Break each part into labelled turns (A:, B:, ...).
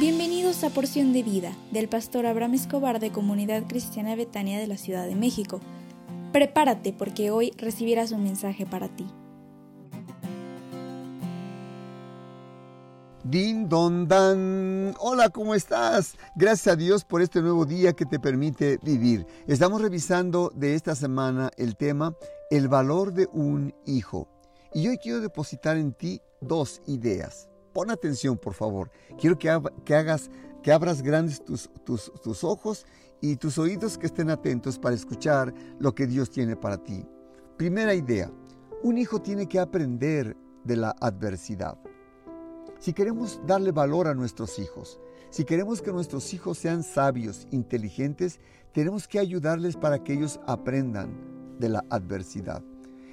A: Bienvenidos a Porción de Vida del pastor Abraham Escobar de Comunidad Cristiana Betania de la Ciudad de México. Prepárate porque hoy recibirás un mensaje para ti.
B: Din don dan. Hola, ¿cómo estás? Gracias a Dios por este nuevo día que te permite vivir. Estamos revisando de esta semana el tema El valor de un hijo. Y hoy quiero depositar en ti dos ideas. Pon atención, por favor. Quiero que, hagas, que abras grandes tus, tus, tus ojos y tus oídos que estén atentos para escuchar lo que Dios tiene para ti. Primera idea. Un hijo tiene que aprender de la adversidad. Si queremos darle valor a nuestros hijos, si queremos que nuestros hijos sean sabios, inteligentes, tenemos que ayudarles para que ellos aprendan de la adversidad.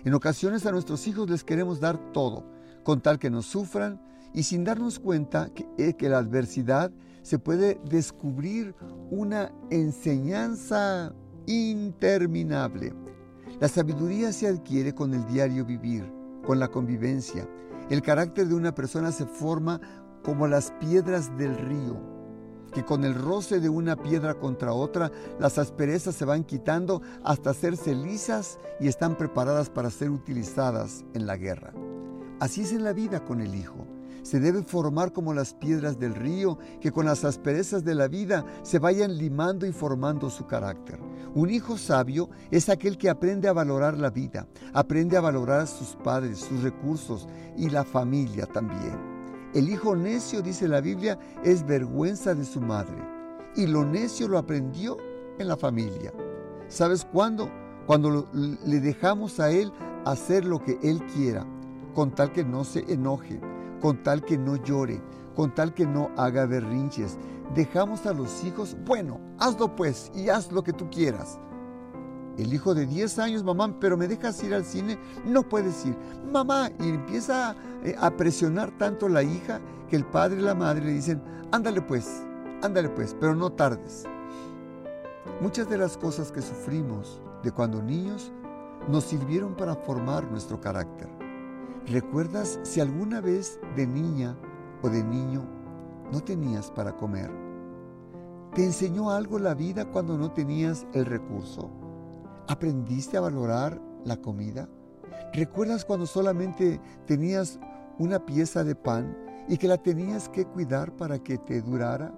B: En ocasiones a nuestros hijos les queremos dar todo, con tal que no sufran y sin darnos cuenta que, eh, que la adversidad se puede descubrir una enseñanza interminable. La sabiduría se adquiere con el diario vivir, con la convivencia. El carácter de una persona se forma como las piedras del río, que con el roce de una piedra contra otra, las asperezas se van quitando hasta hacerse lisas y están preparadas para ser utilizadas en la guerra. Así es en la vida con el Hijo se debe formar como las piedras del río, que con las asperezas de la vida se vayan limando y formando su carácter. Un hijo sabio es aquel que aprende a valorar la vida, aprende a valorar a sus padres, sus recursos y la familia también. El hijo necio, dice la Biblia, es vergüenza de su madre. Y lo necio lo aprendió en la familia. ¿Sabes cuándo? Cuando le dejamos a él hacer lo que él quiera, con tal que no se enoje, con tal que no llore, con tal que no haga berrinches. Dejamos a los hijos, bueno, hazlo pues y haz lo que tú quieras. El hijo de 10 años, mamá, pero me dejas ir al cine, no puedes ir. Mamá, y empieza eh, a, presionar tanto la hija que el padre y la madre le dicen, ándale pues, ándale pues, pero no tardes. Muchas de las cosas que sufrimos de cuando niños nos sirvieron para formar nuestro carácter. ¿Recuerdas si alguna vez de niña o de niño no tenías para comer? ¿Te enseñó algo la vida cuando no tenías el recurso? ¿Aprendiste a valorar la comida? ¿Recuerdas cuando solamente tenías una pieza de pan y que la tenías que cuidar para que te durara?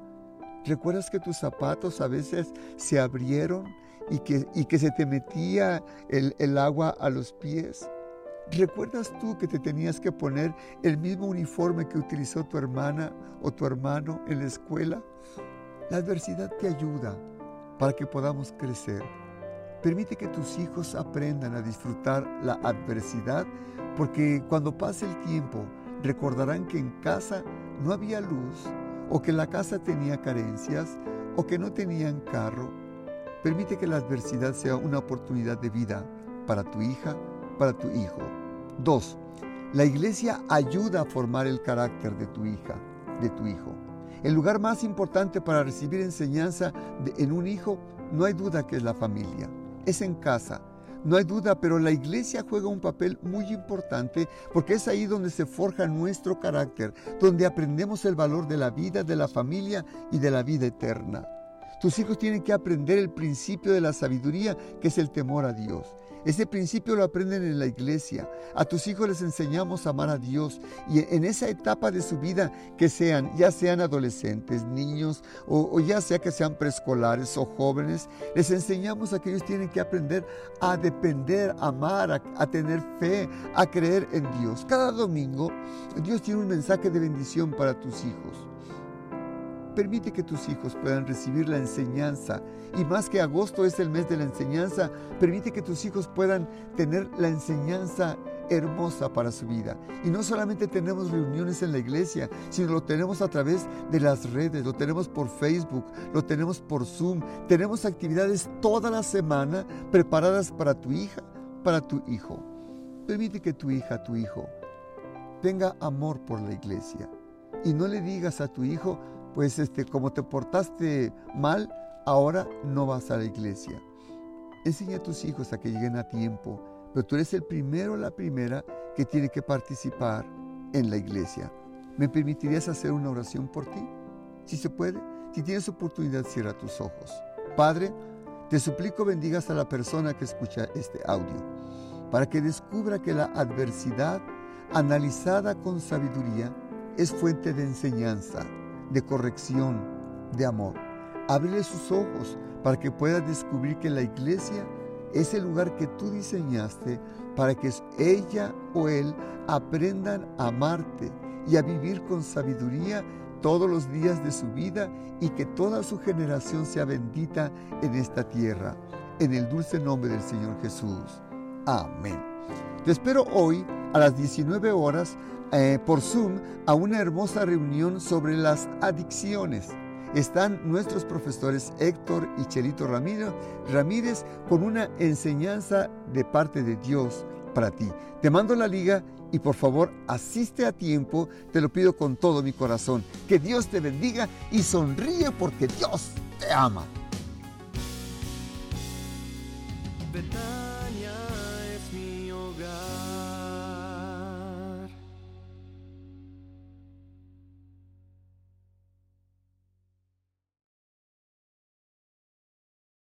B: ¿Recuerdas que tus zapatos a veces se abrieron y que, se te metía el, el agua a los pies? ¿Recuerdas tú que te tenías que poner el mismo uniforme que utilizó tu hermana o tu hermano en la escuela? La adversidad te ayuda para que podamos crecer. Permite que tus hijos aprendan a disfrutar la adversidad porque cuando pase el tiempo recordarán que en casa no había luz o que la casa tenía carencias o que no tenían carro. Permite que la adversidad sea una oportunidad de vida para tu hija, para tu hijo. 2. La iglesia ayuda a formar el carácter de tu hija, de tu hijo. El lugar más importante para recibir enseñanza en un hijo, no hay duda que es la familia. Es en casa. No hay duda, pero la iglesia juega un papel muy importante porque es ahí donde se forja nuestro carácter, donde aprendemos el valor de la vida, de la familia y de la vida eterna. Tus hijos tienen que aprender el principio de la sabiduría, que es el temor a Dios. Ese principio lo aprenden en la iglesia. A tus hijos les enseñamos a amar a Dios y en esa etapa de su vida que sean, ya sean adolescentes, niños o, ya sea que sean preescolares o jóvenes, les enseñamos a que ellos tienen que aprender a depender, a amar, a, a tener fe, a creer en Dios. Cada domingo Dios tiene un mensaje de bendición para tus hijos. Permite que tus hijos puedan recibir la enseñanza. Y más que agosto es el mes de la enseñanza, permite que tus hijos puedan tener la enseñanza hermosa para su vida. Y no solamente tenemos reuniones en la iglesia, sino lo tenemos a través de las redes, lo tenemos por Facebook, lo tenemos por Zoom. Tenemos actividades toda la semana preparadas para tu hija, para tu hijo. Permite que tu hija, tu hijo, tenga amor por la iglesia. Y no le digas a tu hijo, pues este, como te portaste mal, ahora no vas a la iglesia. Enseña a tus hijos a que lleguen a tiempo, pero tú eres el primero o la primera que tiene que participar en la iglesia. ¿Me permitirías hacer una oración por ti? Si se puede, si tienes oportunidad, cierra tus ojos. Padre, te suplico bendigas a la persona que escucha este audio, para que descubra que la adversidad, analizada con sabiduría, es fuente de enseñanza, de corrección, de amor. Ábrele sus ojos para que pueda descubrir que la iglesia es el lugar que tú diseñaste para que ella o él aprendan a amarte y a vivir con sabiduría todos los días de su vida y que toda su generación sea bendita en esta tierra. En el dulce nombre del Señor Jesús. Amén. Te espero hoy a las 19 horas eh, por Zoom a una hermosa reunión sobre las adicciones. Están nuestros profesores Héctor y Chelito Ramírez, con una enseñanza de parte de Dios para ti. Te mando la liga y por favor asiste a tiempo, te lo pido con todo mi corazón. Que Dios te bendiga y sonríe porque Dios te ama.